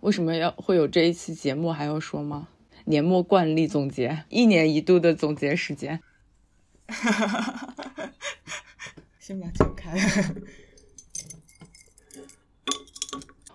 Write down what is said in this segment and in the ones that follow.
为什么要会有这一期节目还要说吗？年末惯例总结，一年一度的总结时间。先把酒开。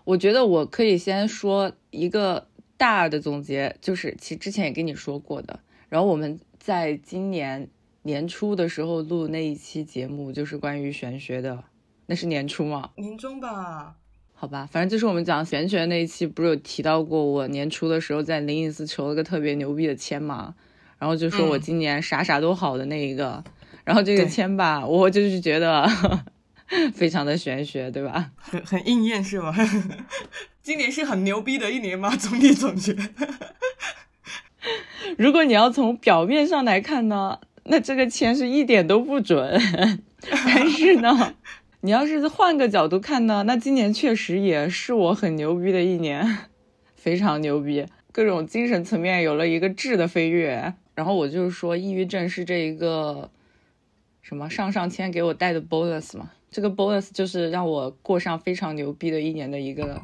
我觉得我可以先说一个大的总结，就是其实之前也跟你说过的。然后我们在今年年初的时候录那一期节目，就是关于玄学的，那是年初吗？年中吧。好吧，反正就是我们讲玄学那一期，不是有提到过我年初的时候在灵隐寺求了个特别牛逼的签嘛，然后就说我今年啥啥都好的那一个，然后这个签吧，我就是觉得 非常的玄学，对吧？很很应验是吗？今年是很牛逼的一年吗？总体总结。如果你要从表面上来看呢，那这个签是一点都不准，但是呢。你要是换个角度看呢，那今年确实也是我很牛逼的一年，非常牛逼，各种精神层面有了一个质的飞跃。然后我就是说，抑郁症是这一个什么上上签给我带的 bonus 嘛？这个 bonus 就是让我过上非常牛逼的一年的一个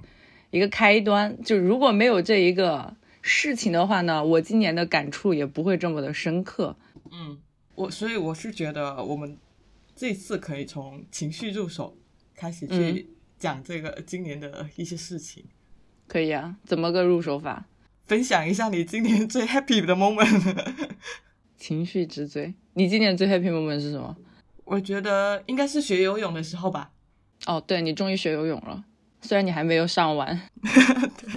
一个开端。就如果没有这一个事情的话呢，我今年的感触也不会这么的深刻。嗯，我所以我是觉得我们。这次可以从情绪入手，开始去讲这个今年的一些事情，可以啊？怎么个入手法？分享一下你今年最 happy 的 moment。情绪之最，你今年最 happy moment 是什么？我觉得应该是学游泳的时候吧。哦，对你终于学游泳了，虽然你还没有上完，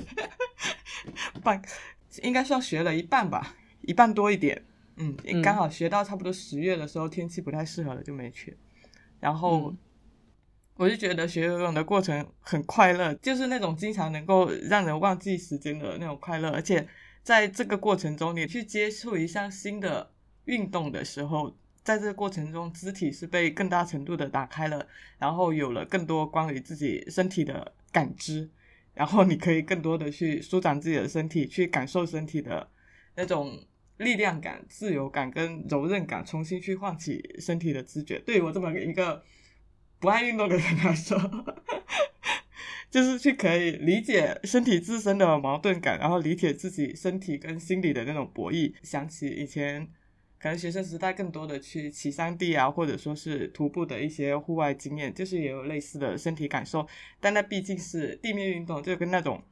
半应该是要学了一半吧，一半多一点。嗯，刚好学到差不多十月的时候，天气不太适合了，就没去。然后我就觉得学游泳的过程很快乐，就是那种经常能够让人忘记时间的那种快乐。而且在这个过程中，你去接触一项新的运动的时候，在这个过程中，肢体是被更大程度的打开了，然后有了更多关于自己身体的感知，然后你可以更多的去舒展自己的身体，去感受身体的那种。力量感、自由感跟柔韧感，重新去唤起身体的知觉。对于我这么一个不爱运动的人来说，就是去可以理解身体自身的矛盾感，然后理解自己身体跟心理的那种博弈。想起以前可能学生时代更多的去骑山地啊，或者说是徒步的一些户外经验，就是也有类似的身体感受。但那毕竟是地面运动，就跟那种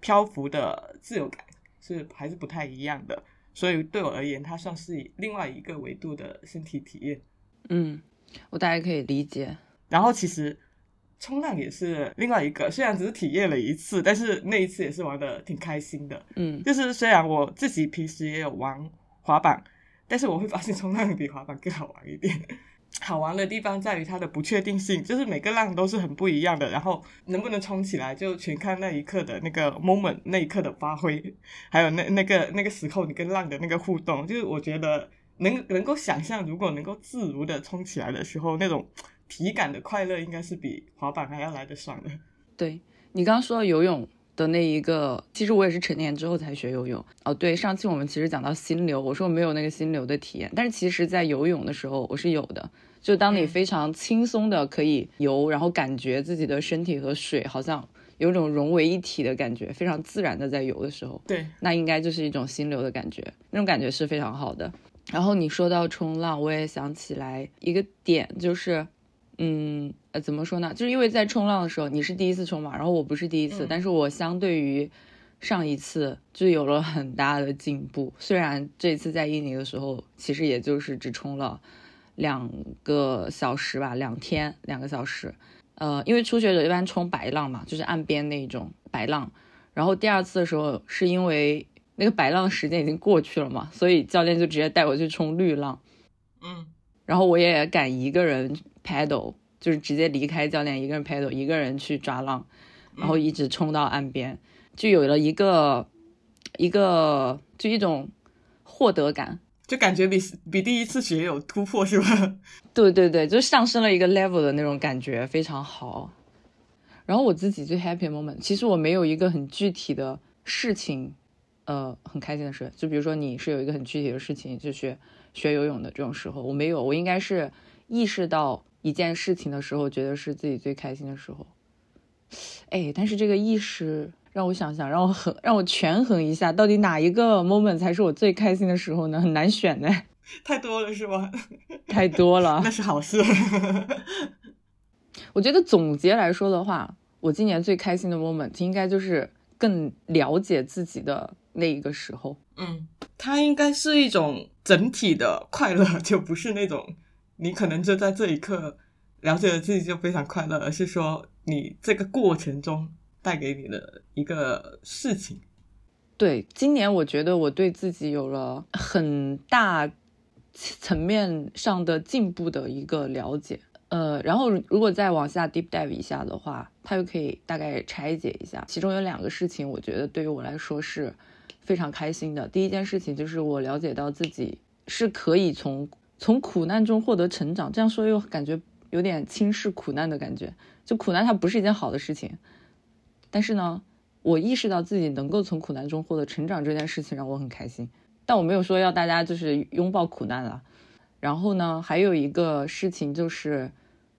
漂浮的自由感是还是不太一样的。所以对我而言，它算是另外一个维度的身体体验。嗯，我大概可以理解。然后其实冲浪也是另外一个，虽然只是体验了一次，但是那一次也是玩的挺开心的。嗯，就是虽然我自己平时也有玩滑板，但是我会发现冲浪比滑板更好玩一点。好玩的地方在于它的不确定性，就是每个浪都是很不一样的，然后能不能冲起来就全看那一刻的那个 moment，那一刻的发挥，还有那那个那个时候你跟浪的那个互动，就是我觉得能能够想象，如果能够自如的冲起来的时候，那种体感的快乐应该是比滑板还要来的爽的。对你刚刚说到游泳的那一个，其实我也是成年之后才学游泳。哦，对，上期我们其实讲到心流，我说我没有那个心流的体验，但是其实在游泳的时候我是有的。就当你非常轻松的可以游，然后感觉自己的身体和水好像有种融为一体的感觉，非常自然的在游的时候，对，那应该就是一种心流的感觉，那种感觉是非常好的。然后你说到冲浪，我也想起来一个点，就是，嗯，呃，怎么说呢？就是因为在冲浪的时候，你是第一次冲嘛，然后我不是第一次，但是我相对于上一次就有了很大的进步。虽然这次在印尼的时候，其实也就是只冲了。两个小时吧，两天两个小时，呃，因为初学者一般冲白浪嘛，就是岸边那种白浪。然后第二次的时候，是因为那个白浪时间已经过去了嘛，所以教练就直接带我去冲绿浪。嗯，然后我也敢一个人 paddle，就是直接离开教练，一个人 paddle，一个人去抓浪，然后一直冲到岸边，就有了一个一个就一种获得感。就感觉比比第一次学有突破是吧？对对对，就上升了一个 level 的那种感觉，非常好。然后我自己最 happy moment，其实我没有一个很具体的事情，呃，很开心的事。就比如说你是有一个很具体的事情，就学学游泳的这种时候，我没有。我应该是意识到一件事情的时候，觉得是自己最开心的时候。哎，但是这个意识让我想想，让我衡，让我权衡一下，到底哪一个 moment 才是我最开心的时候呢？很难选呢。太多了是吧？太多了，那是好事。我觉得总结来说的话，我今年最开心的 moment 应该就是更了解自己的那一个时候。嗯，它应该是一种整体的快乐，就不是那种你可能就在这一刻了解了自己就非常快乐，而是说你这个过程中带给你的一个事情。对，今年我觉得我对自己有了很大层面上的进步的一个了解。呃，然后如果再往下 deep dive 一下的话，它又可以大概拆解一下，其中有两个事情，我觉得对于我来说是。非常开心的第一件事情就是我了解到自己是可以从从苦难中获得成长。这样说又感觉有点轻视苦难的感觉，就苦难它不是一件好的事情。但是呢，我意识到自己能够从苦难中获得成长这件事情让我很开心。但我没有说要大家就是拥抱苦难了。然后呢，还有一个事情就是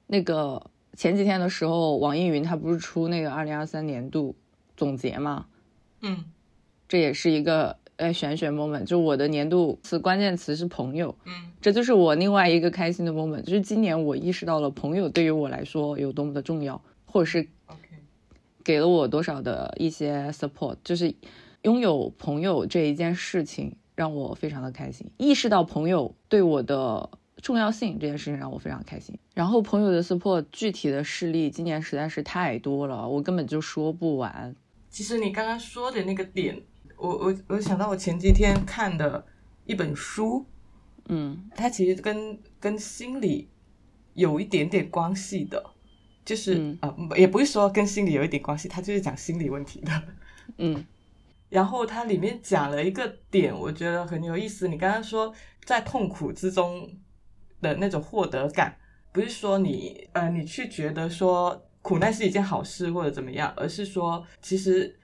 那个前几天的时候，网易云它不是出那个二零二三年度总结吗？嗯。这也是一个呃玄学 moment，就我的年度词关键词是朋友，嗯，这就是我另外一个开心的 moment，就是今年我意识到了朋友对于我来说有多么的重要，或者是给了我多少的一些 support，就是拥有朋友这一件事情让我非常的开心，意识到朋友对我的重要性这件事情让我非常开心。然后朋友的 support 具体的事例今年实在是太多了，我根本就说不完。其实你刚刚说的那个点。我我我想到我前几天看的一本书，嗯，它其实跟跟心理有一点点关系的，就是啊，也不是说跟心理有一点关系，它就是讲心理问题的，嗯，然后它里面讲了一个点，我觉得很有意思。你刚刚说在痛苦之中的那种获得感，不是说你呃你去觉得说苦难是一件好事或者怎么样，而是说其实。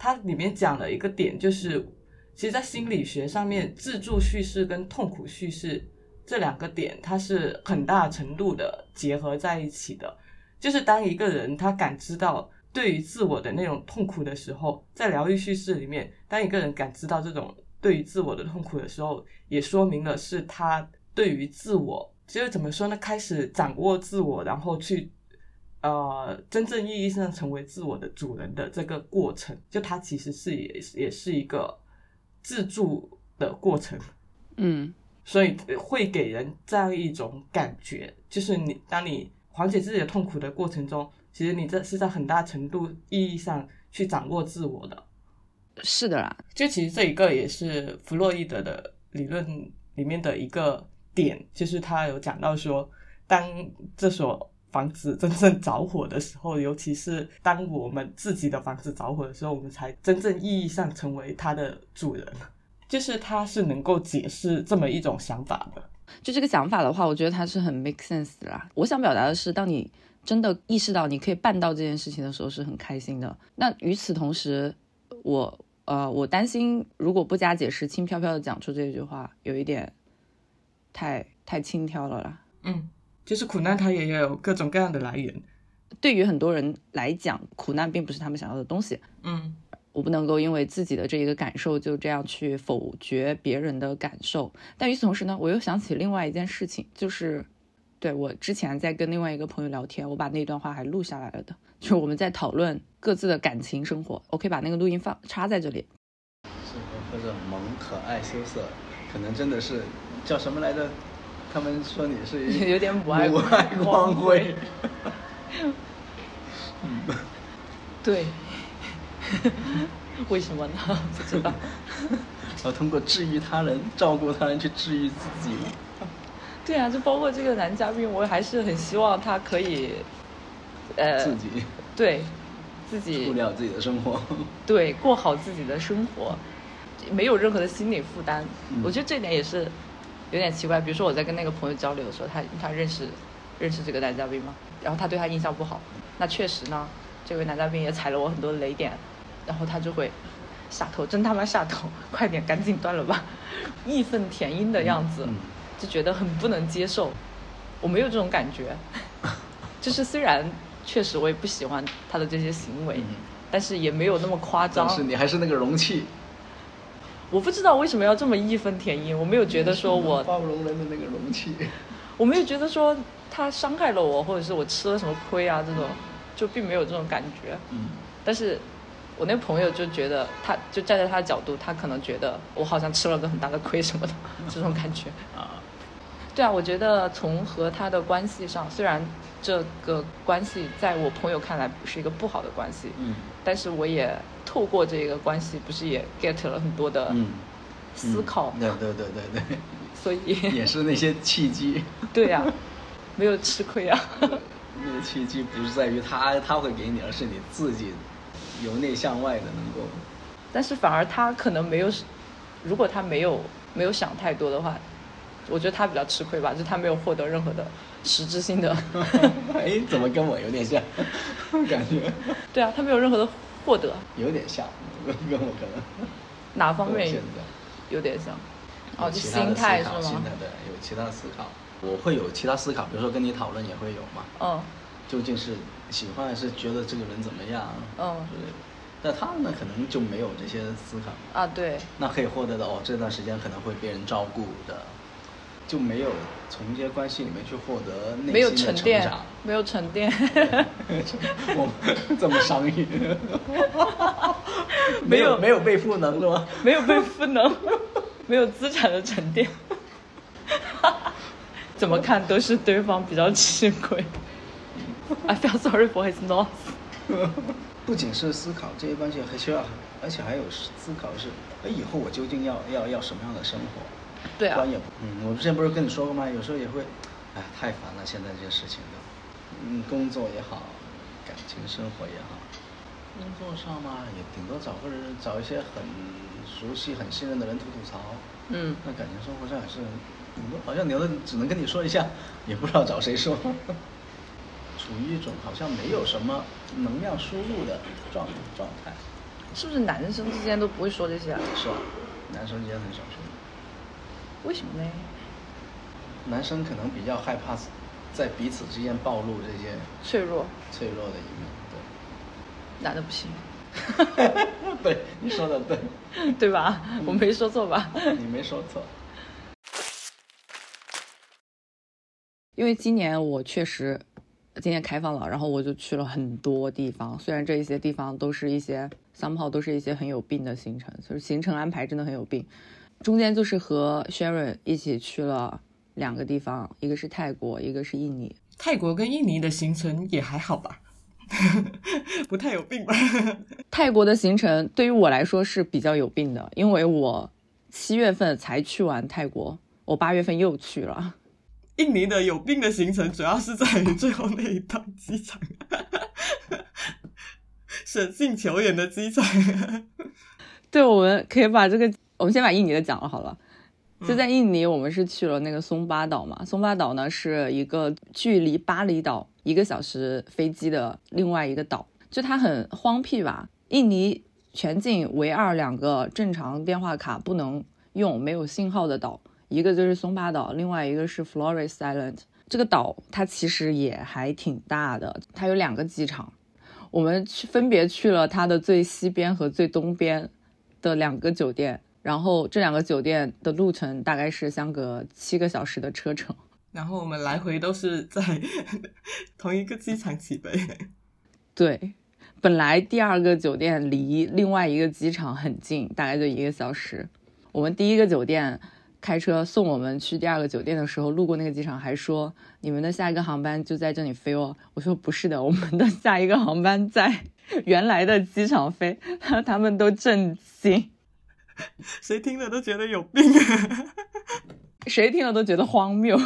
它里面讲了一个点，就是其实，在心理学上面，自助叙事跟痛苦叙事这两个点，它是很大程度的结合在一起的。就是当一个人他感知到对于自我的那种痛苦的时候，在疗愈叙事里面，当一个人感知到这种对于自我的痛苦的时候，也说明了是他对于自我，就是怎么说呢？开始掌握自我，然后去。呃，真正意义上成为自我的主人的这个过程，就它其实是也也是一个自助的过程，嗯，所以会给人这样一种感觉，就是你当你缓解自己的痛苦的过程中，其实你这是在很大程度意义上去掌握自我的，是的啦，就其实这一个也是弗洛伊德的理论里面的一个点，就是他有讲到说，当这所房子真正着火的时候，尤其是当我们自己的房子着火的时候，我们才真正意义上成为它的主人。就是它是能够解释这么一种想法的。就这个想法的话，我觉得它是很 make sense 的啦。我想表达的是，当你真的意识到你可以办到这件事情的时候，是很开心的。那与此同时，我呃，我担心如果不加解释，轻飘飘的讲出这句话，有一点太太轻佻了啦。嗯。就是苦难，它也有各种各样的来源。对于很多人来讲，苦难并不是他们想要的东西。嗯，我不能够因为自己的这一个感受就这样去否决别人的感受。但与此同时呢，我又想起另外一件事情，就是对我之前在跟另外一个朋友聊天，我把那段话还录下来了的，就是我们在讨论各自的感情生活。我可以把那个录音放插在这里。是或者萌、可爱、羞涩，可能真的是叫什么来着？他们说你是 有点母爱母爱光辉，嗯，对，为什么呢？不知道。要通过治愈他人、照顾他人去治愈自己。对啊，就包括这个男嘉宾，我还是很希望他可以，呃，自己对自己处理好自己的生活，对过好自己的生活，没有任何的心理负担。我觉得这点也是。有点奇怪，比如说我在跟那个朋友交流的时候，他他认识认识这个男嘉宾吗？然后他对他印象不好，那确实呢，这位男嘉宾也踩了我很多雷点，然后他就会下头，真他妈下头，快点赶紧断了吧，义愤填膺的样子，就觉得很不能接受。我没有这种感觉，就是虽然确实我也不喜欢他的这些行为，但是也没有那么夸张但。是你还是那个容器，我不知道为什么要这么义愤填膺，我没有觉得说我包容人的那个容器。我没有觉得说他伤害了我，或者是我吃了什么亏啊，这种就并没有这种感觉。嗯，但是我那朋友就觉得，他就站在他的角度，他可能觉得我好像吃了个很大的亏什么的，这种感觉。啊，对啊，我觉得从和他的关系上，虽然这个关系在我朋友看来不是一个不好的关系，嗯但是我也透过这个关系，不是也 get 了很多的嗯，思考，对对对对对，所以 也是那些契机。对呀、没有吃亏啊。那个契机不是在于他他会给你，而是你自己由内向外的能够。但是反而他可能没有，如果他没有没有想太多的话，我觉得他比较吃亏吧，就是他没有获得任何的实质性的，哎，怎么跟我有点像？感觉对啊，他没有任何的获得，有点像，跟跟我可能哪方面现在有点像？哦，就心态是思考心吗？态对，有其他的思考。我会有其他思考，比如说跟你讨论也会有嘛，嗯究竟是喜欢还是觉得这个人怎么样嗯之类的。但他呢，可能就没有这些思考，啊，对，那可以获得的哦，这段时间可能会被人照顾的，就没有从这些关系里面去获得内没有心的沉淀成长。，没有沉淀，我这么商业，没有没有被赋能是吗？没有被赋能，没有资产的沉淀，怎么看都是对方比较吃亏。I feel sorry for his loss。不仅是思考这些关系，还需要，而且还有思考是，哎，以后我究竟要要要什么样的生活？对啊嗯，我之前不是跟你说过吗？有时候也会，哎，太烦了，现在这些事情都，嗯，工作也好，感情生活也好，工作上嘛，也顶多找个人，找一些很熟悉、很信任的人吐吐槽。嗯，那感情生活上也是，顶多好像有的只能跟你说一下，也不知道找谁说，处于一种好像没有什么能量输入的状状态，是不是男生之间都不会说这些啊？是吧？男生之间很少说。为什么呢？男生可能比较害怕在彼此之间暴露这些脆弱，脆弱的一面，对男的不行，对，对，你说的对，对吧？我没说错吧？你没说错。因为今年我确实今年开放了，然后我就去了很多地方，虽然这一些地方都是一些 somehow 都是一些很有病的行程，就是行程安排真的很有病。中间就是和 Sharon 一起去了两个地方，一个是泰国，一个是印尼。泰国跟印尼的行程也还好吧，不太有病吧？泰国的行程对于我来说是比较有病的，因为我七月份才去完泰国，我八月份又去了。印尼的有病的行程主要是在于最后那一趟机场，省性求远的机场。对，我们可以把这个，我们先把印尼的讲了好了。就在印尼，我们是去了那个松巴岛嘛。松巴岛呢是一个距离巴厘岛一个小时飞机的另外一个岛，就它很荒僻吧。印尼全境唯二两个正常电话卡不能用、没有信号的岛，一个就是松巴岛，另外一个是 Flores Island。这个岛它其实也还挺大的，它有两个机场。我们去分别去了它的最西边和最东边的两个酒店，然后这两个酒店的路程大概是相隔七个小时的车程。然后我们来回都是在 同一个机场起飞。对，本来第二个酒店离另外一个机场很近，大概就一个小时。我们第一个酒店开车送我们去第二个酒店的时候，路过那个机场还说：“你们的下一个航班就在这里飞哦。”我说：“不是的，我们的下一个航班在 原来的机场飞。”他们都震惊，谁听了都觉得有病。谁听了都觉得荒谬。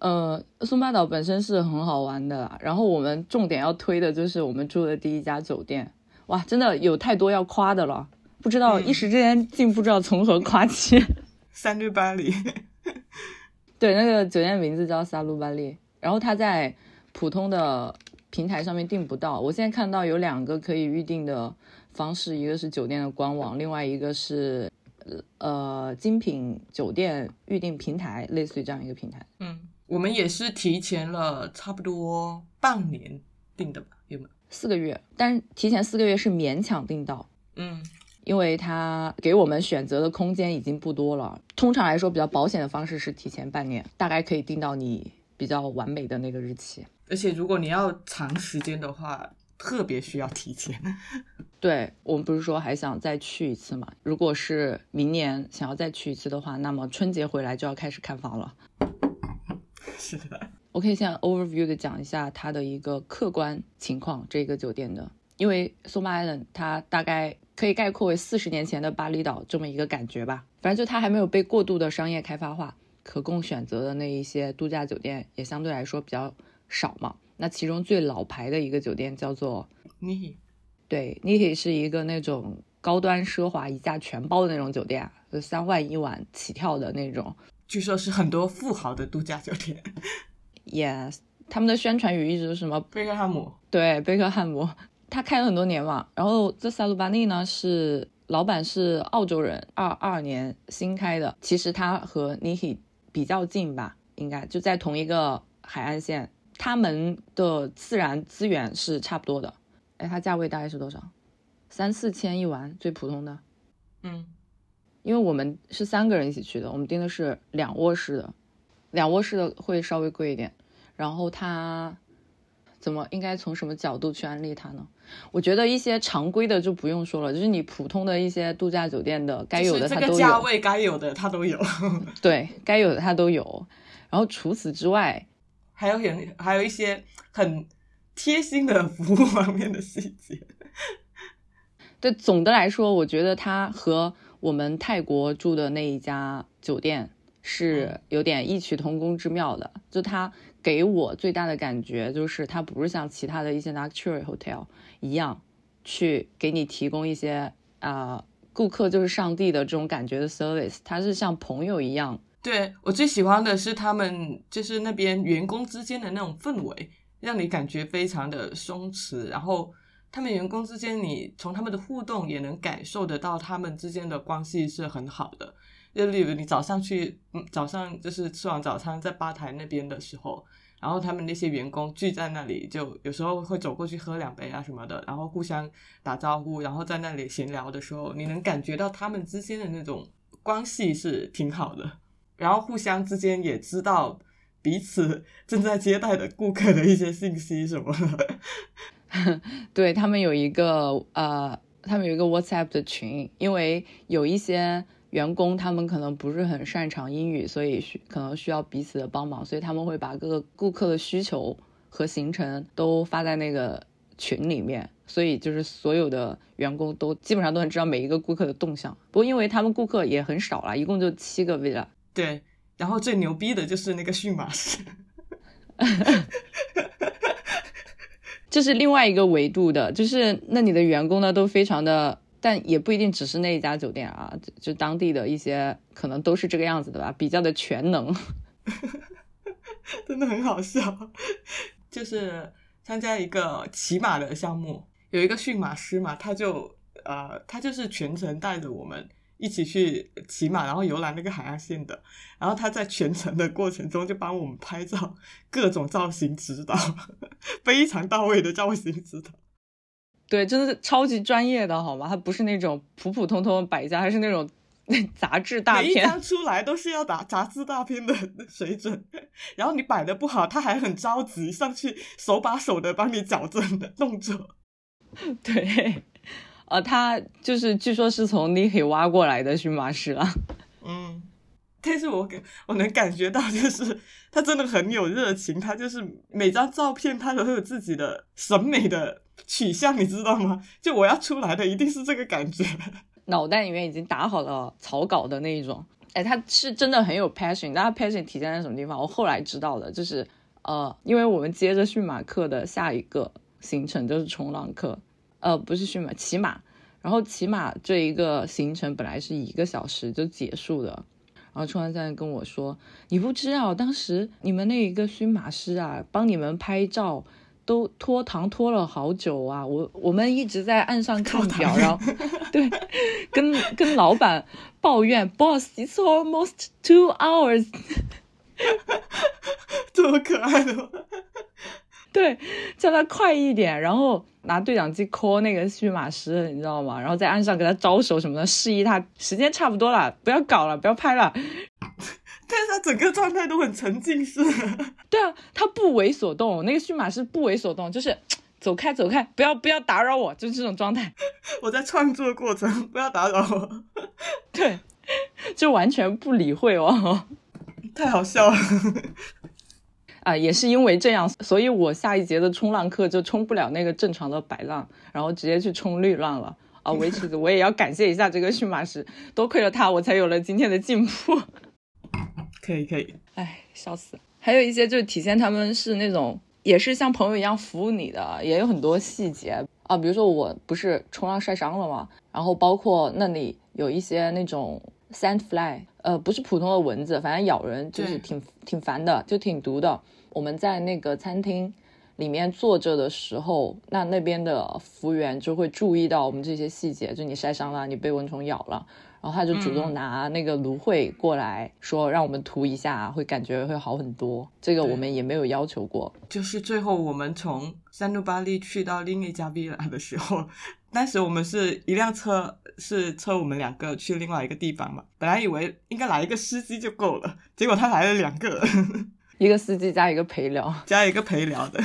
呃，松巴岛本身是很好玩的啦，然后我们重点要推的就是我们住的第一家酒店，哇，真的有太多要夸的了，不知道、嗯一时之间竟不知道从何夸起。三日巴黎，对，那个酒店名字叫萨鲁巴利，然后它在普通的平台上面订不到。我现在看到有两个可以预定的方式，一个是酒店的官网，另外一个是呃精品酒店预订平台，类似于这样一个平台。嗯，我们也是提前了差不多半年订的吧？有没有？四个月，但是提前四个月是勉强订到。嗯，因为它给我们选择的空间已经不多了。通常来说，比较保险的方式是提前半年，大概可以订到你比较完美的那个日期。而且如果你要长时间的话，特别需要提前。对我们不是说还想再去一次嘛？如果是明年想要再去一次的话，那么春节回来就要开始看房了。是的，我可以现在 overview 的讲一下它的一个客观情况，这个酒店的，因为 Soma Island 它大概可以概括为四十年前的巴厘岛这么一个感觉吧。反正就它还没有被过度的商业开发化，可供选择的那一些度假酒店也相对来说比较少嘛。那其中最老牌的一个酒店叫做 Nihi，对，Niki 是一个那种高端奢华一价全包的那种酒店，就三万一晚起跳的那种。据说是很多富豪的度假酒店。Yes，他们的宣传语一直是什么贝克汉姆，对，贝克汉姆，他开了很多年嘛。然后这萨鲁巴尼呢是老板是澳洲人，二二年新开的。其实他和 Nihi 比较近吧，应该就在同一个海岸线，他们的自然资源是差不多的。哎，它价位大概是多少？三四千一晚，最普通的。嗯，因为我们是三个人一起去的，我们订的是两卧室的，两卧室的会稍微贵一点。然后它怎么应该从什么角度去安利它呢？我觉得一些常规的就不用说了，就是你普通的一些度假酒店的该有的就是它都有，这个价位该有的它都有，对，该有的它都有。然后除此之外，还有很还有一些很贴心的服务方面的细节。对，总的来说，我觉得它和我们泰国住的那一家酒店是有点异曲同工之妙的。就它给我最大的感觉就是，它不是像其他的一些 luxury hotel 一样，去给你提供一些啊、顾客就是上帝的这种感觉的 service，它是像朋友一样。对我最喜欢的是他们就是那边员工之间的那种氛围，让你感觉非常的松弛。然后他们员工之间，你从他们的互动也能感受得到他们之间的关系是很好的。就例如你早上去，嗯，早上就是吃完早餐在吧台那边的时候，然后他们那些员工聚在那里，就有时候会走过去喝两杯啊什么的，然后互相打招呼，然后在那里闲聊的时候，你能感觉到他们之间的那种关系是挺好的。然后互相之间也知道彼此 正在接待的顾客的一些信息什么的。对他们有一个呃，他们有一个 WhatsApp 的群，因为有一些员工他们可能不是很擅长英语，所以需可能需要彼此的帮忙，所以他们会把各个顾客的需求和行程都发在那个群里面，所以就是所有的员工都基本上都能知道每一个顾客的动向。不过因为他们顾客也很少啦，一共就七个 villa，对，然后最牛逼的就是那个驯马师，这是另外一个维度的，就是那你的员工呢都非常的，但也不一定只是那一家酒店啊，就就当地的一些可能都是这个样子的吧，比较的全能。真的很好笑。就是参加一个骑马的项目，有一个驯马师嘛，他就呃，他就是全程带着我们一起去骑马，然后游览那个海岸线的。然后他在全程的过程中就帮我们拍照，各种造型指导，非常到位的造型指导。对，真的是超级专业的好吗？他不是那种普普通通的摆家，还是那种 杂志大片。每一张出来都是要打杂志大片的水准，然后你摆的不好，他还很着急上去手把手的帮你矫正的动作。对，呃，他就是据说是从 Niki 挖过来的驯马师啊。嗯，但是我感我能感觉到，就是他真的很有热情，他就是每张照片他都有自己的审美的取向，你知道吗？就我要出来的一定是这个感觉。脑袋里面已经打好了草稿的那一种。哎，他是真的很有 passion，但他 passion 体现在什么地方？我后来知道的，就是呃，因为我们接着驯马课的下一个行程就是冲浪课，呃，不是驯马，骑马。然后骑马这一个行程本来是一个小时就结束的，然后冲浪教练跟我说：“你不知道，当时你们那一个驯马师啊，帮你们拍照。”都拖堂拖了好久啊！我我们一直在岸上看表，然后 对，跟跟老板抱怨，Boss，it's almost two hours，这么可爱的吗？对，叫他快一点，然后拿对讲机 call 那个驯马师，你知道吗？然后在岸上给他招手什么的，示意他时间差不多了，不要搞了，不要拍了。但是他整个状态都很沉浸式。对啊，他不为所动，那个驯马师不为所动，就是走开走开，不要不要打扰我，就是这种状态。我在创作过程，不要打扰我。对，就完全不理会哦。太好笑了。啊，也是因为这样，所以我下一节的冲浪课就冲不了那个正常的白浪，然后直接去冲绿浪了。啊，维持子，我也要感谢一下这个驯马师，多亏了他，我才有了今天的进步。可以可以，哎，笑死。还有一些就是体现他们是那种，也是像朋友一样服务你的，也有很多细节啊。比如说我不是冲浪晒伤了吗？然后包括那里有一些那种 sand fly，呃，不是普通的蚊子，反正咬人就是挺挺烦的，就挺毒的。我们在那个餐厅里面坐着的时候，那那边的服务员就会注意到我们这些细节，就你晒伤了，你被蚊虫咬了。然后他就主动拿那个芦荟过来说，让我们涂一下，会感觉会好很多。这个我们也没有要求过。就是最后我们从三路巴利去到另一家 villa 的时候，当时我们是一辆车，是车我们两个去另外一个地方嘛。本来以为应该来一个司机就够了，结果他来了两个，一个司机加一个陪聊，加一个陪聊的。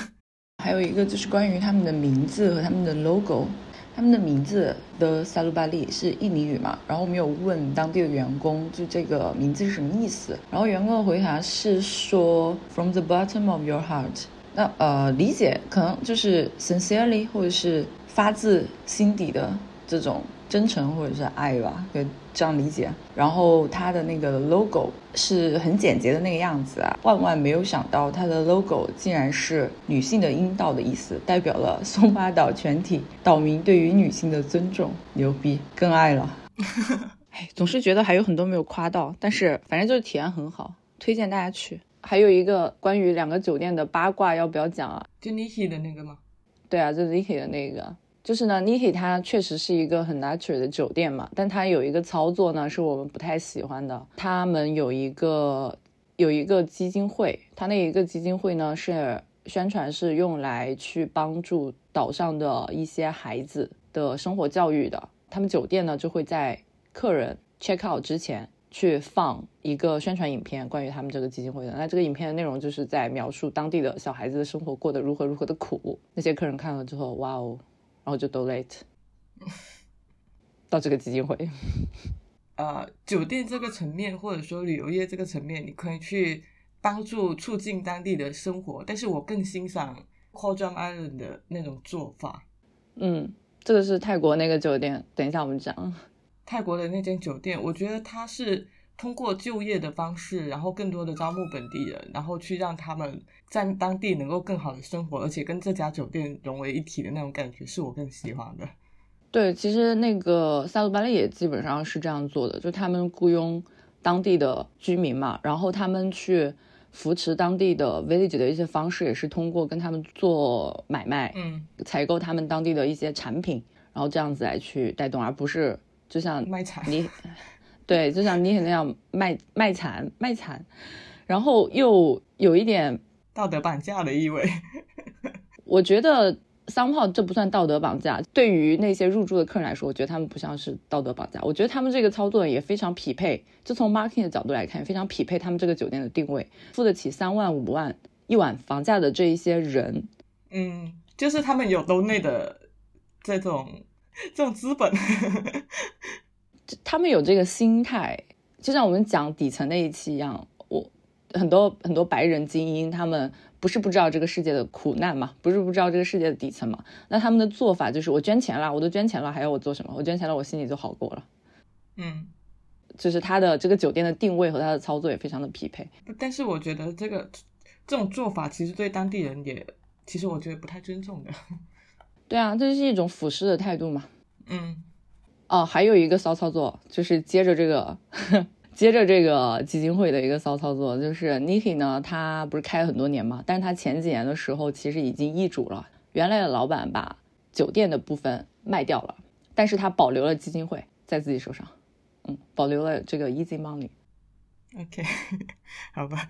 还有一个就是关于他们的名字和他们的 logo。他们的名字的萨鲁巴利是印尼语嘛？然后我们有问当地的员工，就这个名字是什么意思？然后员工的回答是说 “from the bottom of your heart”。那呃，理解可能就是 “sincerely” 或者是发自心底的这种。真诚或者是爱吧，就这样理解。然后它的那个 logo 是很简洁的那个样子啊，万万没有想到它的 logo 竟然是女性的阴道的意思，代表了松巴岛全体岛民对于女性的尊重。牛逼，更爱了。哎，总是觉得还有很多没有夸到，但是反正就是体验很好，推荐大家去。还有一个关于两个酒店的八卦，要不要讲啊？就 Niki 的那个吗？对啊，就 Niki 的那个。就是呢，Niki 它确实是一个很 natural 的酒店嘛，但它有一个操作呢，是我们不太喜欢的。他们有一个有一个基金会，它那一个基金会呢是宣传是用来去帮助岛上的一些孩子的生活教育的。他们酒店呢就会在客人 check out 之前去放一个宣传影片，关于他们这个基金会的。那这个影片的内容就是在描述当地的小孩子的生活过得如何如何的苦。那些客人看了之后，哇哦！然后就 donate 到这个基金会。呃，酒店这个层面，或者说旅游业这个层面，你可以去帮助促进当地的生活。但是我更欣赏 a d r a m Island 的那种做法。嗯，这个是泰国那个酒店。等一下我们讲泰国的那间酒店，我觉得它是。通过就业的方式，然后更多的招募本地人，然后去让他们在当地能够更好的生活，而且跟这家酒店融为一体的那种感觉，是我更喜欢的。对，其实那个萨鲁巴利也基本上是这样做的，就他们雇佣当地的居民嘛，然后他们去扶持当地的 village 的一些方式，也是通过跟他们做买卖，嗯，采购他们当地的一些产品，然后这样子来去带动，而不是就像卖惨你。对，就像你那样卖卖惨卖惨，然后又有一点道德绑架的意味。我觉得桑炮这不算道德绑架，对于那些入住的客人来说，我觉得他们不像是道德绑架。我觉得他们这个操作也非常匹配，就从 marketing 的角度来看，非常匹配他们这个酒店的定位，付得起三万五万一晚房价的这一些人，嗯，就是他们有都内的这种这种资本。他们有这个心态，就像我们讲底层那一期一样。我很多很多白人精英，他们不是不知道这个世界的苦难嘛，不是不知道这个世界的底层嘛。那他们的做法就是，我捐钱了，我都捐钱了，还要我做什么？我捐钱了，我心里就好过了。嗯，就是他的这个酒店的定位和他的操作也非常的匹配。但是我觉得这个这种做法其实对当地人也，其实我觉得不太尊重的。对啊，这是一种俯视的态度嘛。嗯。哦，还有一个骚操作，就是接着这个，接着这个基金会的一个骚操作，就是 Niki 呢，他不是开了很多年嘛，但是他前几年的时候其实已经易主了，原来的老板把酒店的部分卖掉了，但是他保留了基金会在自己手上，嗯，保留了这个 Easy Money。OK，好吧。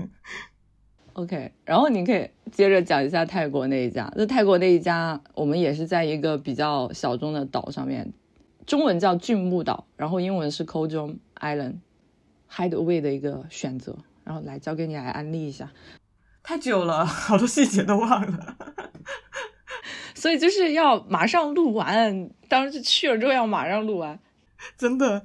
OK，然后你可以接着讲一下泰国那一家。那泰国那一家，我们也是在一个比较小众的岛上面，中文叫俊木岛，然后英文是 k o j o n Island，Hideaway 的一个选择。然后来交给你来安利一下。太久了，好多细节都忘了。所以就是要马上录完，当时去了之后要马上录完。真的，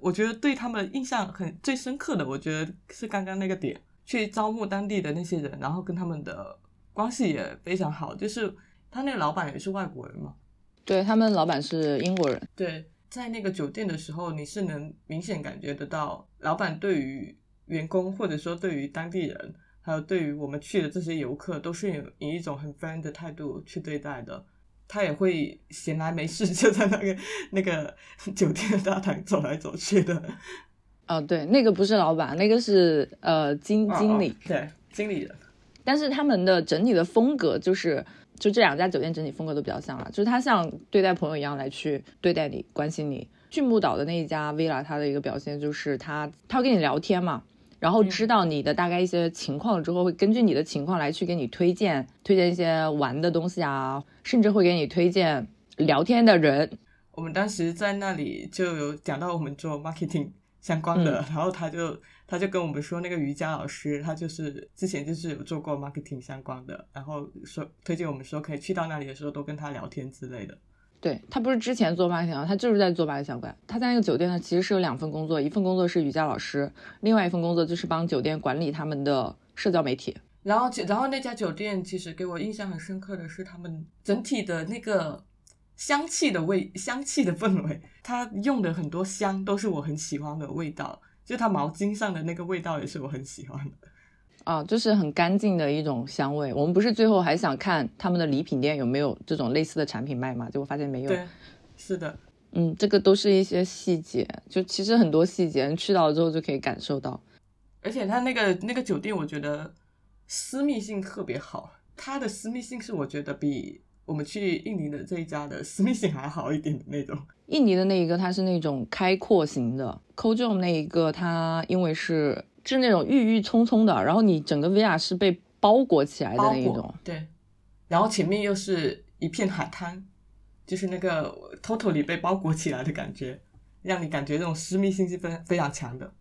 我觉得对他们印象很最深刻的，我觉得是刚刚那个点，去招募当地的那些人，然后跟他们的关系也非常好。就是他那个老板也是外国人嘛，对他们老板是英国人。对，在那个酒店的时候，你是能明显感觉得到，老板对于员工或者说对于当地人。还有对于我们去的这些游客，都是以一种很 friend 的态度去对待的。他也会闲来没事 就在那个那个 酒店的大堂走来走去的。哦，对，那个不是老板，那个是呃经经理，对，经理人。但是他们的整体的风格就是，就这两家酒店整体风格都比较像了，就是他像对待朋友一样来去对待你，关心你。俊木岛的那一家 villa，他的一个表现就是他他会跟你聊天嘛。然后知道你的大概一些情况之后，会根据你的情况来去给你推荐推荐一些玩的东西啊，甚至会给你推荐聊天的人。我们当时在那里就有讲到我们做 marketing 相关的，然后他就他就跟我们说，那个瑜伽老师他就是之前就是有做过 marketing 相关的，然后说推荐我们说可以去到那里的时候都跟他聊天之类的。对他不是之前做 marketing，他就是在做八相关。他在那个酒店呢，其实是有两份工作，一份工作是瑜伽老师，另外一份工作就是帮酒店管理他们的社交媒体。然后，然后那家酒店其实给我印象很深刻的是他们整体的那个香气的味，香气的氛围。他用的很多香都是我很喜欢的味道，就它毛巾上的那个味道也是我很喜欢的。啊，就是很干净的一种香味。我们不是最后还想看他们的礼品店有没有这种类似的产品卖吗？结果发现没有。对，是的，嗯，这个都是一些细节，就其实很多细节去到之后就可以感受到。而且它那个那个酒店，我觉得私密性特别好。它的私密性是我觉得比我们去印尼的这一家的私密性还好一点的那种。印尼的那一个它是那种开阔型的 c o j o m 那一个它因为是。是那种郁郁葱葱的，然后你整个 villa 是被包裹起来的那一种，对，然后前面又是一片海滩，就是那个 totally 被包裹起来的感觉，让你感觉这种私密性是非非常强的。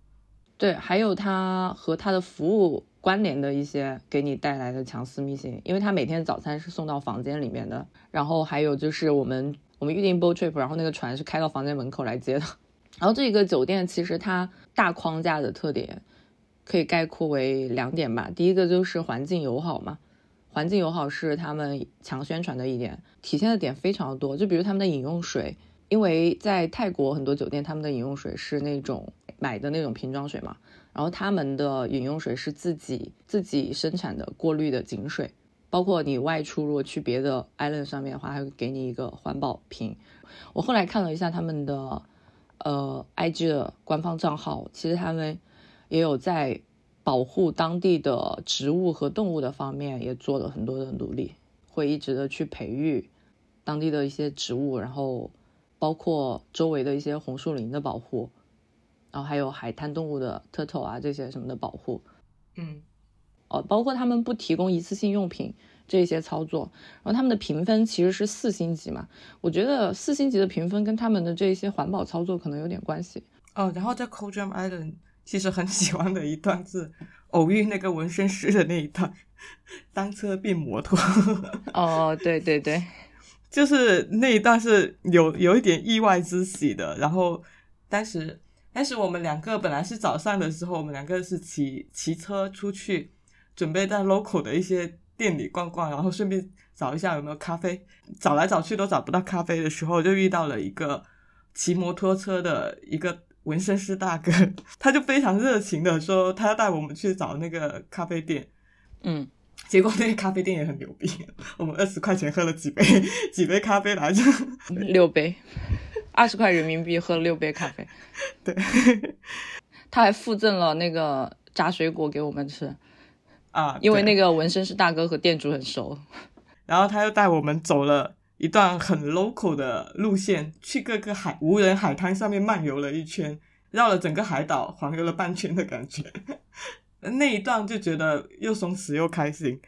对，还有它和它的服务关联的一些给你带来的强私密性，因为它每天早餐是送到房间里面的，然后还有就是我们我们预定 boat trip，然后那个船是开到房间门口来接的，然后这个酒店其实它大框架的特点。可以概括为两点吧，第一个就是环境友好嘛，环境友好是他们强宣传的一点，体现的点非常多。就比如他们的饮用水，因为在泰国很多酒店他们的饮用水是那种买的那种瓶装水嘛，然后他们的饮用水是自己自己生产的过滤的井水，包括你外出如果去别的 island 上面的话，还会给你一个环保瓶。我后来看了一下他们的呃 IG 的官方账号，其实他们。也有在保护当地的植物和动物的方面也做了很多的努力，会一直的去培育当地的一些植物，然后包括周围的一些红树林的保护，然后还有海滩动物的 turtle 啊这些什么的保护，嗯，哦，包括他们不提供一次性用品这些操作，然后他们的评分其实是四星级嘛，我觉得四星级的评分跟他们的这些环保操作可能有点关系。哦，然后在 c o j a m Island。其实很喜欢的一段是偶遇那个纹身师的那一段，单车变摩托。哦，对对对，就是那一段是有有一点意外之喜的。然后当时，但是我们两个本来是早上的时候，我们两个是骑骑车出去，准备在 local 的一些店里逛逛，然后顺便找一下有没有咖啡。找来找去都找不到咖啡的时候，就遇到了一个骑摩托车的一个。纹身师大哥，他就非常热情的说，他要带我们去找那个咖啡店。嗯，结果那个咖啡店也很牛逼，我们二十块钱喝了几杯几杯咖啡来着？六杯，二十块人民币喝了六杯咖啡。对，他还附赠了那个炸水果给我们吃啊，因为那个纹身师大哥和店主很熟。然后他又带我们走了。一段很 local 的路线，去各个海无人海滩上面漫游了一圈，绕了整个海岛，环游了半圈的感觉。那一段就觉得又松弛又开心。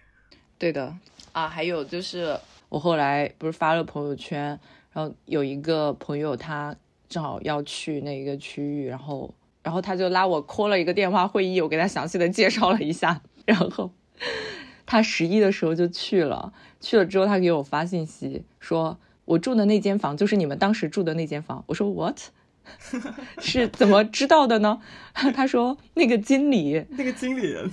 对的啊，还有就是我后来不是发了朋友圈，然后有一个朋友他正好要去那一个区域，然后然后他就拉我 call 了一个电话会议，我给他详细的介绍了一下，然后他十一的时候就去了，去了之后他给我发信息说，我住的那间房就是你们当时住的那间房，我说 what？是怎么知道的呢？他说那个经理，那个经理人，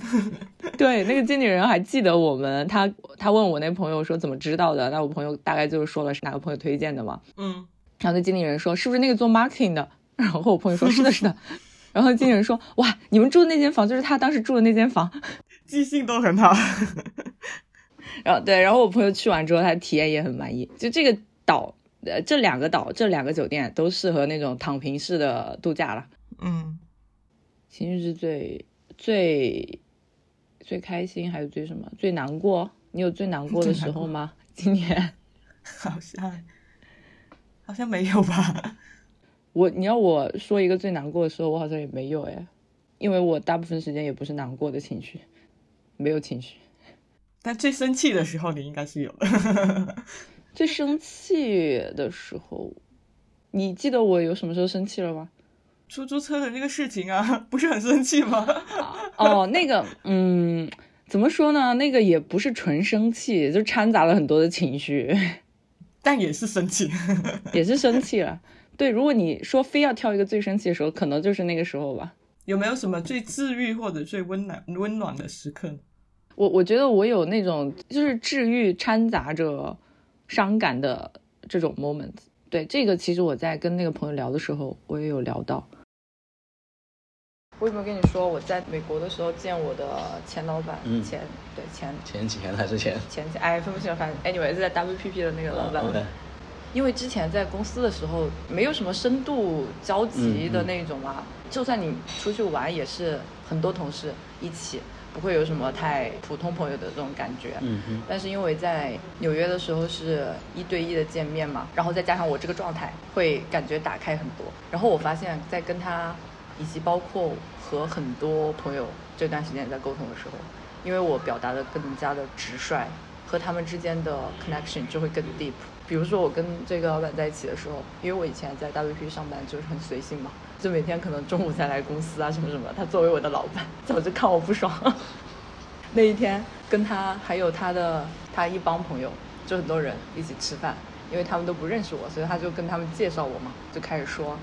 对，那个经理人还记得我们。他他问我那朋友说怎么知道的？那我朋友大概就是说了是哪个朋友推荐的嘛。嗯，然后那经理人说是不是那个做 marketing 的？然后我朋友说是的，是的。然后经理人说哇，你们住的那间房就是他当时住的那间房，记性都很好。然后对，然后我朋友去完之后，他体验也很满意。就这个岛。呃，这两个岛，这两个酒店都适合那种躺平式的度假了。嗯，情绪是最最最开心还有最什么？最难过？你有最难过的时候吗？今年 好像好像没有吧。我你要我说一个最难过的时候，我好像也没有哎，因为我大部分时间也不是难过的情绪，没有情绪。但最生气的时候，你应该是有的。最生气的时候，你记得我有什么时候生气了吗？出租车的那个事情啊，不是很生气吗？哦，那个，嗯，怎么说呢？那个也不是纯生气，就掺杂了很多的情绪，但也是生气，也是生气了。对，如果你说非要挑一个最生气的时候，可能就是那个时候吧。有没有什么最治愈或者最温暖温暖的时刻？我我觉得我有那种就是治愈掺杂着。伤感的这种 moment，对这个其实我在跟那个朋友聊的时候，我也有聊到。我有没有跟你说我在美国的时候见我的前老板？嗯，前对前前几年还是前前前哎分不清了，反正 anyway 是在 WPP 的那个老板。因为之前在公司的时候没有什么深度交集的那种嘛，就算你出去玩也是很多同事一起。不会有什么太普通朋友的这种感觉，嗯嗯。但是因为在纽约的时候是一对一的见面嘛，然后再加上我这个状态，会感觉打开很多。然后我发现，在跟他以及包括和很多朋友这段时间在沟通的时候，因为我表达的更加的直率，和他们之间的 connection 就会更 deep。比如说我跟这个老板在一起的时候，因为我以前在 WP 上班就是很随性嘛。就每天可能中午才来公司啊，什么什么。他作为我的老板，早就看我不爽。那一天跟他还有他的他一帮朋友，就很多人一起吃饭，因为他们都不认识我，所以他就跟他们介绍我嘛，就开始说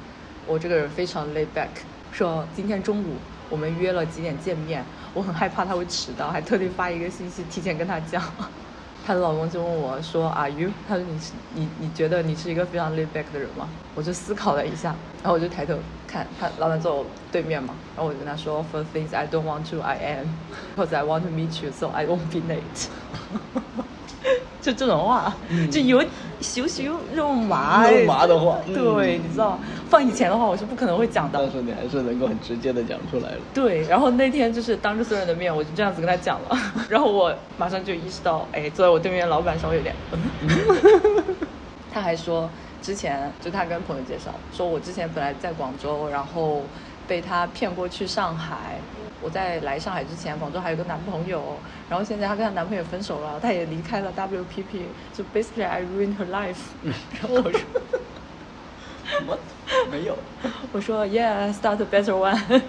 我这个人非常 laid back，说今天中午我们约了几点见面，我很害怕他会迟到，还特地发一个信息提前跟他讲。她的老公就问我说：“Are you？” 他说：“你是你你觉得你是一个非常 laid back 的人吗？”我就思考了一下，然后我就抬头看他老板坐我对面嘛，然后我就跟他说：“For things I don't want to, I am, because I want to meet you, so I won't be late。”就这种话，就有羞羞肉麻肉麻的话，对，你知道，放以前的话我是不可能会讲的。但是你还是能够很直接的讲出来了。对，然后那天就是当着所有人的面，我就这样子跟他讲了，然后我马上就意识到，哎，坐在我对面的老板稍微有点，他还说之前就他跟朋友介绍，说我之前本来在广州，然后被他骗过去上海。我在来上海之前，广州还有个男朋友，然后现在她跟她男朋友分手了，她也离开了 WPP，就 basically I ruined her life。然后我说，什么没有，我说 Yeah，start a better one。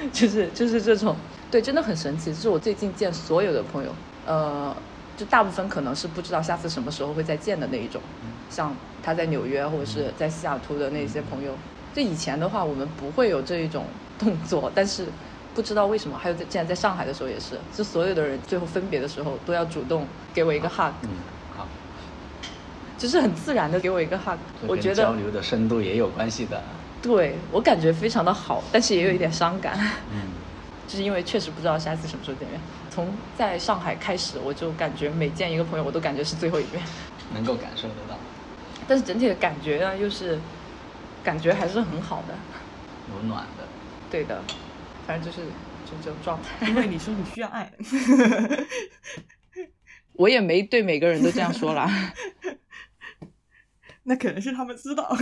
就是就是这种，对，真的很神奇。这是我最近见所有的朋友，呃，就大部分可能是不知道下次什么时候会再见的那一种，像他在纽约或者是在西雅图的那些朋友。就以前的话，我们不会有这一种动作，但是不知道为什么，还有在竟然在上海的时候也是，就所有的人最后分别的时候都要主动给我一个 hug，嗯，好，就是很自然的给我一个 hug，我觉得交流的深度也有关系的。对我感觉非常的好，但是也有一点伤感，嗯，就是因为确实不知道下次什么时候见面。从在上海开始，我就感觉每见一个朋友，我都感觉是最后一面，能够感受得到。但是整体的感觉呢，又是。感觉还是很好的，有暖的，对的，反正就是就这种状态。因为你说你需要爱，我也没对每个人都这样说啦。那可能是他们知道。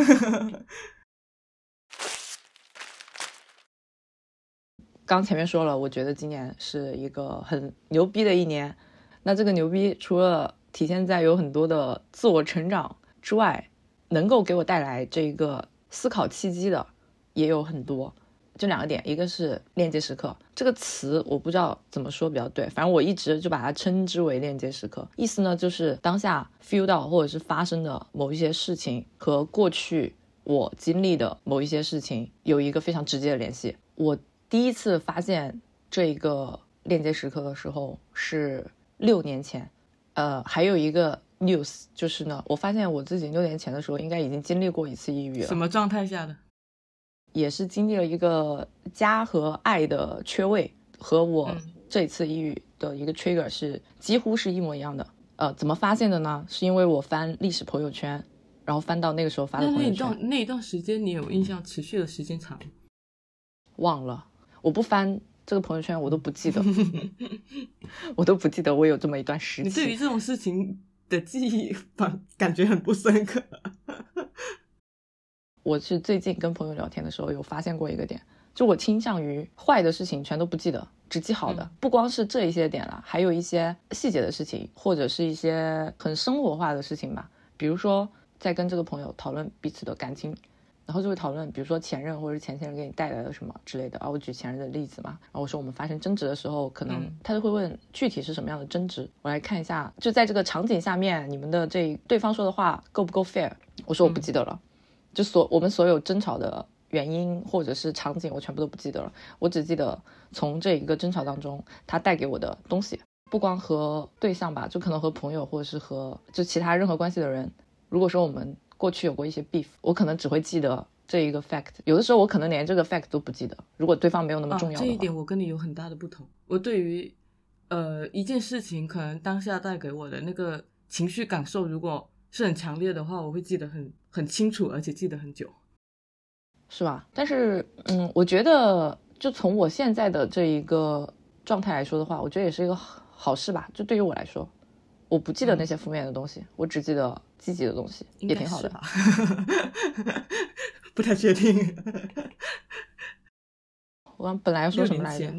刚前面说了，我觉得今年是一个很牛逼的一年。那这个牛逼除了体现在有很多的自我成长之外，能够给我带来这一个思考契机的也有很多。就两个点，一个是链接时刻这个词，我不知道怎么说比较对，反正我一直就把它称之为链接时刻。意思呢，就是当下 feel 到或者是发生的某一些事情和过去我经历的某一些事情有一个非常直接的联系。我第一次发现这一个链接时刻的时候是六年前，呃，还有一个 news 就是呢，我发现我自己六年前的时候应该已经经历过一次抑郁了。什么状态下的？也是经历了一个家和爱的缺位，和我这次抑郁的一个 trigger 是几乎是一模一样的。呃，怎么发现的呢？是因为我翻历史朋友圈，然后翻到那个时候发的朋友圈。那一段那一段时间，你有印象持续的时间长？忘了，我不翻这个朋友圈，我都不记得，我都不记得我有这么一段时间。你对于这种事情的记忆感感觉很不深刻。我是最近跟朋友聊天的时候有发现过一个点，就我倾向于坏的事情全都不记得，只记好的。不光是这一些点了，还有一些细节的事情，或者是一些很生活化的事情吧。比如说在跟这个朋友讨论彼此的感情，然后就会讨论，比如说前任或者是前前任给你带来了什么之类的。啊，我举前任的例子嘛，然后我说我们发生争执的时候，可能他就会问具体是什么样的争执。我来看一下，就在这个场景下面，你们的这对方说的话够不够 fair？我说我不记得了。就所我们所有争吵的原因或者是场景，我全部都不记得了。我只记得从这一个争吵当中，他带给我的东西，不光和对象吧，就可能和朋友或者是和就其他任何关系的人。如果说我们过去有过一些 beef，我可能只会记得这一个 fact。有的时候我可能连这个 fact 都不记得。如果对方没有那么重要，这一点我跟你有很大的不同。我对于呃一件事情，可能当下带给我的那个情绪感受，如果是很强烈的话，我会记得很。很清楚，而且记得很久，是吧？但是，嗯，我觉得，就从我现在的这一个状态来说的话，我觉得也是一个好事吧。就对于我来说，我不记得那些负面的东西，我只记得积极的东西，也挺好的。不太确定。我刚本来要说什么来着？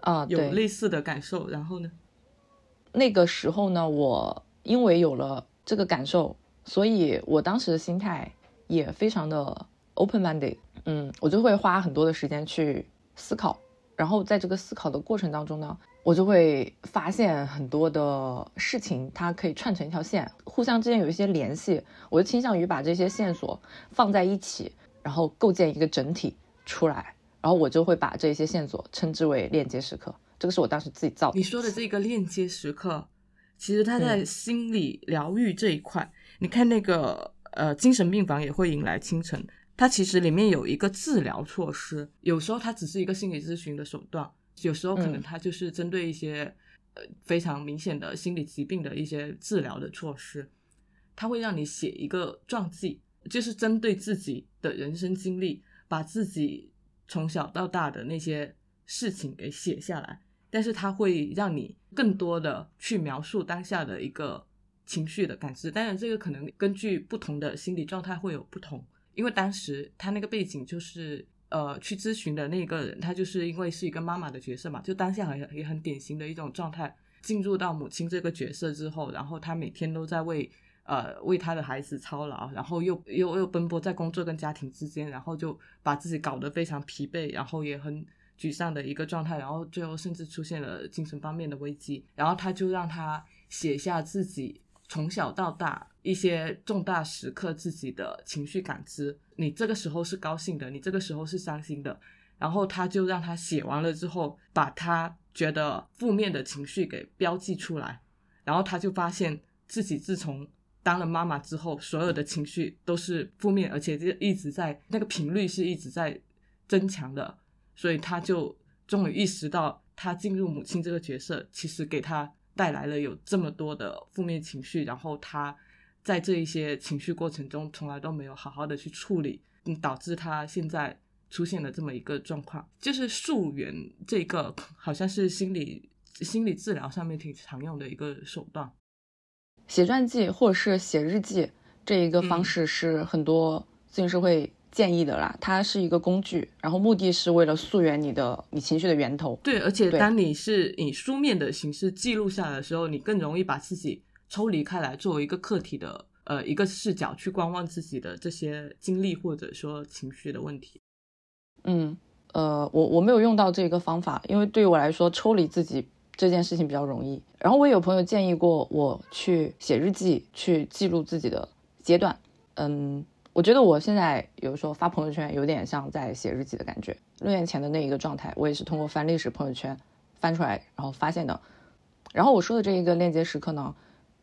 啊，有类似的感受。然后呢？那个时候呢，我因为有了这个感受。所以我当时的心态也非常的 open minded，嗯，我就会花很多的时间去思考，然后在这个思考的过程当中呢，我就会发现很多的事情，它可以串成一条线，互相之间有一些联系，我就倾向于把这些线索放在一起，然后构建一个整体出来，然后我就会把这些线索称之为链接时刻，这个是我当时自己造的。你说的这个链接时刻，其实它在心理疗愈这一块。你看那个呃，精神病房也会迎来清晨。它其实里面有一个治疗措施，有时候它只是一个心理咨询的手段，有时候可能它就是针对一些呃非常明显的心理疾病的一些治疗的措施。它会让你写一个传记，就是针对自己的人生经历，把自己从小到大的那些事情给写下来。但是它会让你更多的去描述当下的一个。情绪的感知，当然这个可能根据不同的心理状态会有不同。因为当时他那个背景就是，呃，去咨询的那个人，他就是因为是一个妈妈的角色嘛，就当下很也很典型的一种状态。进入到母亲这个角色之后，然后他每天都在为呃为他的孩子操劳，然后又又又奔波在工作跟家庭之间，然后就把自己搞得非常疲惫，然后也很沮丧的一个状态，然后最后甚至出现了精神方面的危机。然后他就让他写下自己。从小到大一些重大时刻自己的情绪感知，你这个时候是高兴的，你这个时候是伤心的，然后他就让他写完了之后，把他觉得负面的情绪给标记出来，然后他就发现自己自从当了妈妈之后，所有的情绪都是负面，而且就一直在那个频率是一直在增强的，所以他就终于意识到，他进入母亲这个角色其实给他。带来了有这么多的负面情绪，然后他在这一些情绪过程中从来都没有好好的去处理，嗯，导致他现在出现了这么一个状况。就是溯源这个好像是心理心理治疗上面挺常用的一个手段。写传记或者是写日记这一个方式是很多咨询师会建议的啦，它是一个工具，然后目的是为了溯源你的你情绪的源头。对，而且当你是以书面的形式记录下来的时候，你更容易把自己抽离开来，作为一个客体的呃一个视角去观望自己的这些经历或者说情绪的问题。嗯，呃，我我没有用到这个方法，因为对于我来说，抽离自己这件事情比较容易。然后我也有朋友建议过我去写日记，去记录自己的阶段。嗯，我觉得我现在有时候发朋友圈，有点像在写日记的感觉。六年前的那一个状态，我也是通过翻历史朋友圈翻出来，然后发现的。然后我说的这一个链接时刻呢，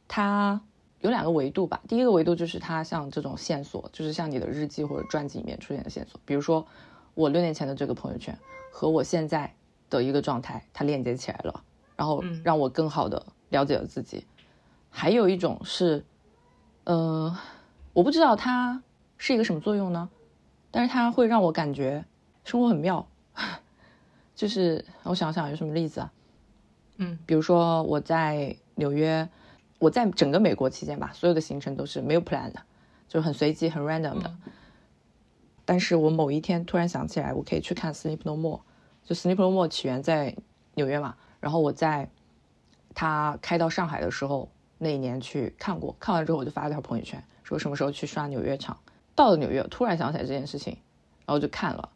它有两个维度吧。第一个维度就是它像这种线索，就是像你的日记或者传记里面出现的线索，比如说我六年前的这个朋友圈和我现在的一个状态，它链接起来了，然后嗯让我更好的了解了自己。还有一种是，呃，我不知道它是一个什么作用呢，但是它会让我感觉生活很妙。就是我想想有什么例子啊？嗯比如说我在纽约，我在整个美国期间吧，所有的行程都是没有 plan 的，就是很随机、很 random 的。但是我某一天突然想起来，我可以去看 Sleep No More，就 Sleep No More 起源在纽约嘛，然后我在他开到上海的时候那一年去看过，看完之后我就发了条朋友圈，说什么时候去刷纽约场。到了纽约，突然想起来这件事情，然后就看了，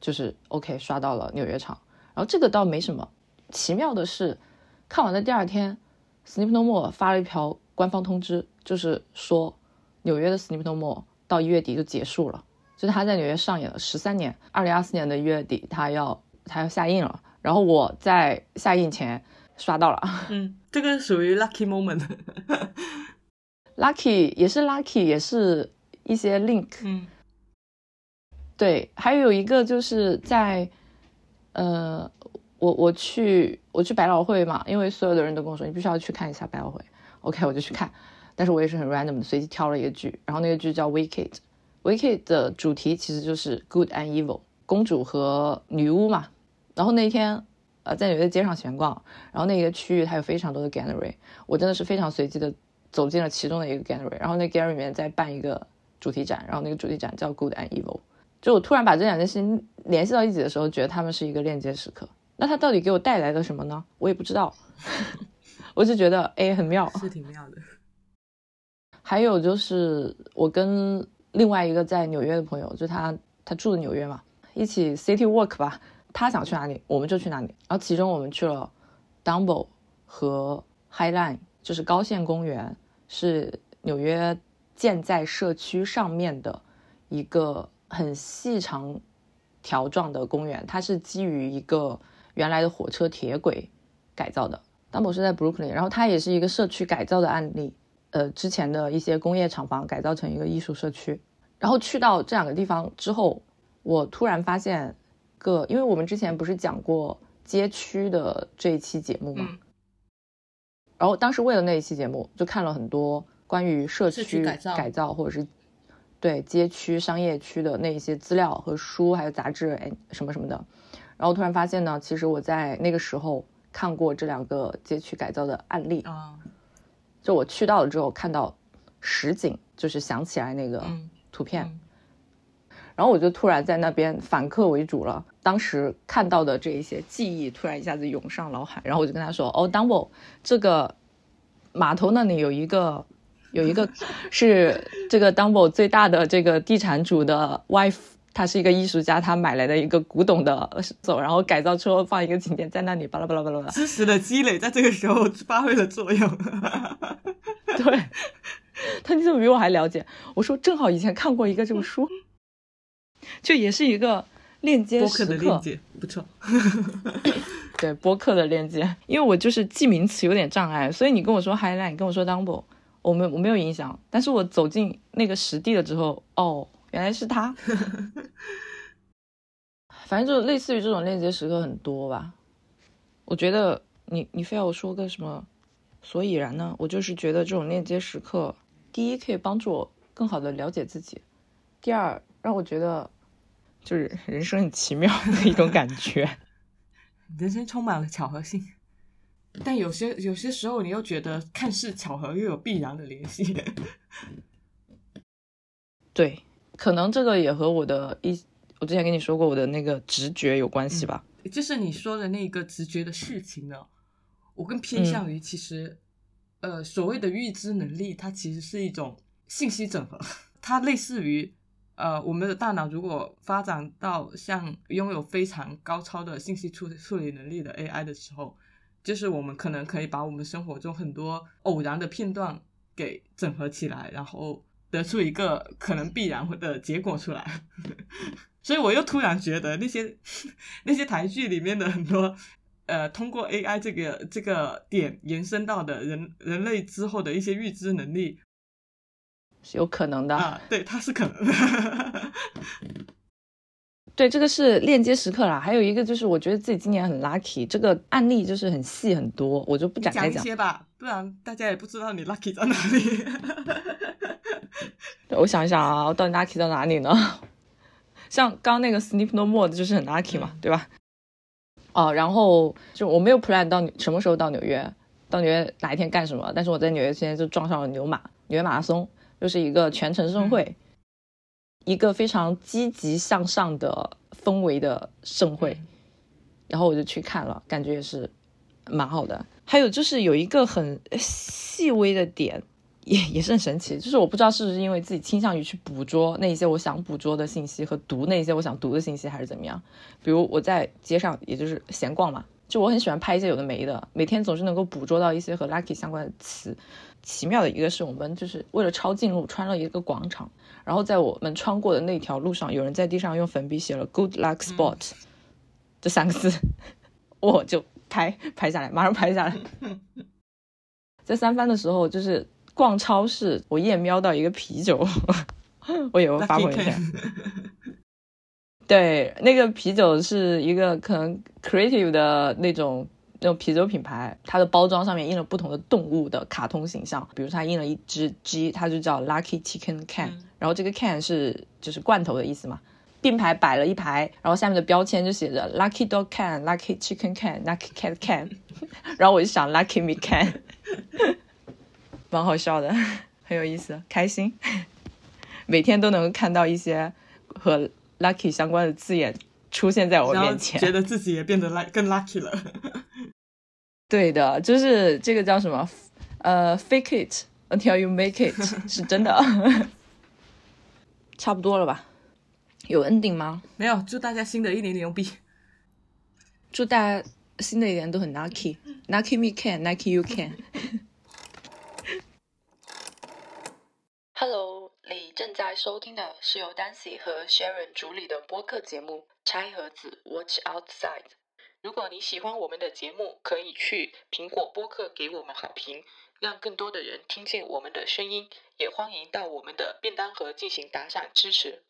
就是 OK 刷到了纽约场，然后这个倒没什么。奇妙的是，看完的第二天，Snip No More 发了一条官方通知，就是说纽约的 Snip No More 到一月底就结束了，就是他在纽约上演了十三年，二零二四年的一月底他要他要下映了，然后我在下映前刷到了嗯，这个属于 lucky moment。Lucky 也是 Lucky 也是一些 link，嗯对，还有一个就是在，呃，我我去我去百老汇嘛，因为所有的人都跟我说你必须要去看一下百老汇，OK 我就去看，但是我也是很 random 的随机挑了一个剧，然后那个剧叫 Wicked。Wicked 的主题其实就是 Good and Evil，公主和女巫嘛。然后那天，呃，在纽约街上闲逛，然后那个区域它有非常多的 gallery，我真的是非常随机的走进了其中的一个 gallery，然后那 gallery 里面在办一个主题展，然后那个主题展叫 Good and Evil。就我突然把这两件事情联系到一起的时候，觉得他们是一个链接时刻。那它到底给我带来了什么呢？我也不知道，我就觉得哎很妙。是挺妙的。还有就是我跟另外一个在纽约的朋友，就他他住的纽约嘛，一起 city walk 吧。他想去哪里，我们就去哪里。然后其中我们去了 Dumbo 和 High Line，就是高线公园，是纽约建在社区上面的一个很细长条状的公园。它是基于一个原来的火车铁轨改造的。Dumbo 是在 Brooklyn，然后它也是一个社区改造的案例。呃，之前的一些工业厂房改造成一个艺术社区，然后去到这两个地方之后，我突然发现个，因为我们之前不是讲过街区的这一期节目吗，嗯然后当时为了那一期节目，就看了很多关于社社区区改造改造或者是对街区、商业区的那一些资料和书，还有杂志，哎，什么什么的。然后突然发现呢，其实我在那个时候看过这两个街区改造的案例，啊，就我去到了之后看到实景，就是想起来那个嗯图片，嗯然后我就突然在那边反客为主了。当时看到的这一些记忆突然一下子涌上脑海，然后我就跟他说：“哦 b o 这个码头那里有一个有一个是这个 d u m b o 最大的这个地产主的 wife。”他是一个艺术家，他买来的一个古董的走，然后改造之后放一个景点在那里，巴拉巴拉巴拉。知识的积累在这个时候发挥了作用。对，他你怎么比我还了解？我说正好以前看过一个这个书，就也是一个链接播时刻，客的链接不错。对播客的链接。因为我就是记名词有点障碍，所以你跟我说 highlight，你跟我说 dumbo，我没我没有影响。但是我走进那个实地了之后，哦，原来是他。反正就类似于这种链接时刻很多吧。我觉得你你非要我说个什么所以然呢？我就是觉得这种链接时刻，第一可以帮助我更好的了解自己，第二让我觉得就是人生很奇妙的一种感觉。人生充满了巧合性，但有些有些时候你又觉得看似巧合又有必然的联系。对，可能这个也和我的一，我之前跟你说过我的那个直觉有关系吧。就是你说的那个直觉的事情呢，我更偏向嗯于其实，呃，所谓的预知能力，它其实是一种信息整合，它类似于。呃，我们的大脑如果发展到像拥有非常高超的信息处处理能力的 AI 的时候，就是我们可能可以把我们生活中很多偶然的片段给整合起来，然后得出一个可能必然的结果出来。所以我又突然觉得那些 那些台剧里面的很多呃，通过 AI 这个这个点延伸到的人人类之后的一些预知能力是有可能的。啊，对，它是可能的。对，这个是链接时刻啦。还有一个就是，我觉得自己今年很 lucky，这个案例就是很细很多，我就不展讲一开讲。些吧，不然大家也不知道你 lucky 在哪里。我想一想啊，我到底 lucky 到哪里呢？像刚刚那个 Sleep No More 的就是很 lucky 嘛，嗯对吧？哦，然后就我没有 plan 到什么时候到纽约，到纽约哪一天干什么，但是我在纽约现在就撞上了牛马，纽约马拉松，就是一个全程盛会，一个非常积极向上的氛围的盛会，然后我就去看了，感觉也是蛮好的。还有就是有一个很细微的点，也也是很神奇，就是我不知道是不是因为自己倾向于去捕捉那些我想捕捉的信息和读那些我想读的信息，还是怎么样。比如我在街上，也就是闲逛嘛，就我很喜欢拍一些有的没的，每天总是能够捕捉到一些和 lucky 相关的词。奇妙的一个是我们就是为了抄近路，穿了一个广场，然后在我们穿过的那条路上，有人在地上用粉笔写了 “good luck spot”、这三个字，我就拍拍下来，马上拍下来。在三番的时候，就是逛超市，我一眼瞄到一个啤酒，我也会发朋友圈。对，那个啤酒是一个可能 creative 的那种那种啤酒品牌，它的包装上面印了不同的动物的卡通形象，比如它印了一只鸡，它就叫 Lucky Chicken Can，、嗯然后这个 can 是就是罐头的意思嘛。并排摆了一排，然后下面的标签就写着 Lucky Dog Can、Lucky Chicken Can、Lucky Cat Can，然后我就想 Lucky Me Can，蛮好笑的，很有意思，开心。每天都能看到一些和 lucky 相关的字眼出现在我面前。觉得自己也变得 luck 更 lucky 了。对的，就是这个叫什么？呃，fake it until you make it，是真的。差不多了吧？有 ending 吗？没有，祝大家新的一年牛逼！祝大家新的一年都很 lucky，lucky me can，lucky you can。Hello，你正在收听的是由 Dancy 和 Sharon 主理的播客节目《拆盒子 Watch Outside》。如果你喜欢我们的节目，可以去苹果播客给我们好评，让更多的人听见我们的声音。也欢迎到我们的便当盒进行打赏支持。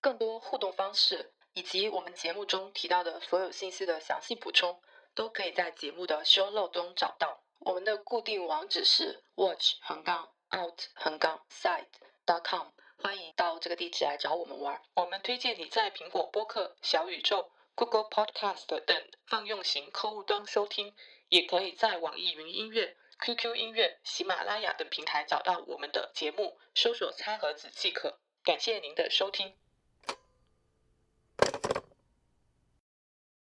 更多互动方式以及我们节目中提到的所有信息的详细补充，都可以在节目的 show l o 中找到。我们的固定网址是 watch 横杠 out 横杠 side dot com，欢迎到这个地址来找我们玩。我们推荐你在苹果播客、小宇宙、Google Podcast 等泛用型客户端收听，也可以在网易云音乐、QQ 音乐、喜马拉雅等平台找到我们的节目，搜索“餐盒子”即可。感谢您的收听。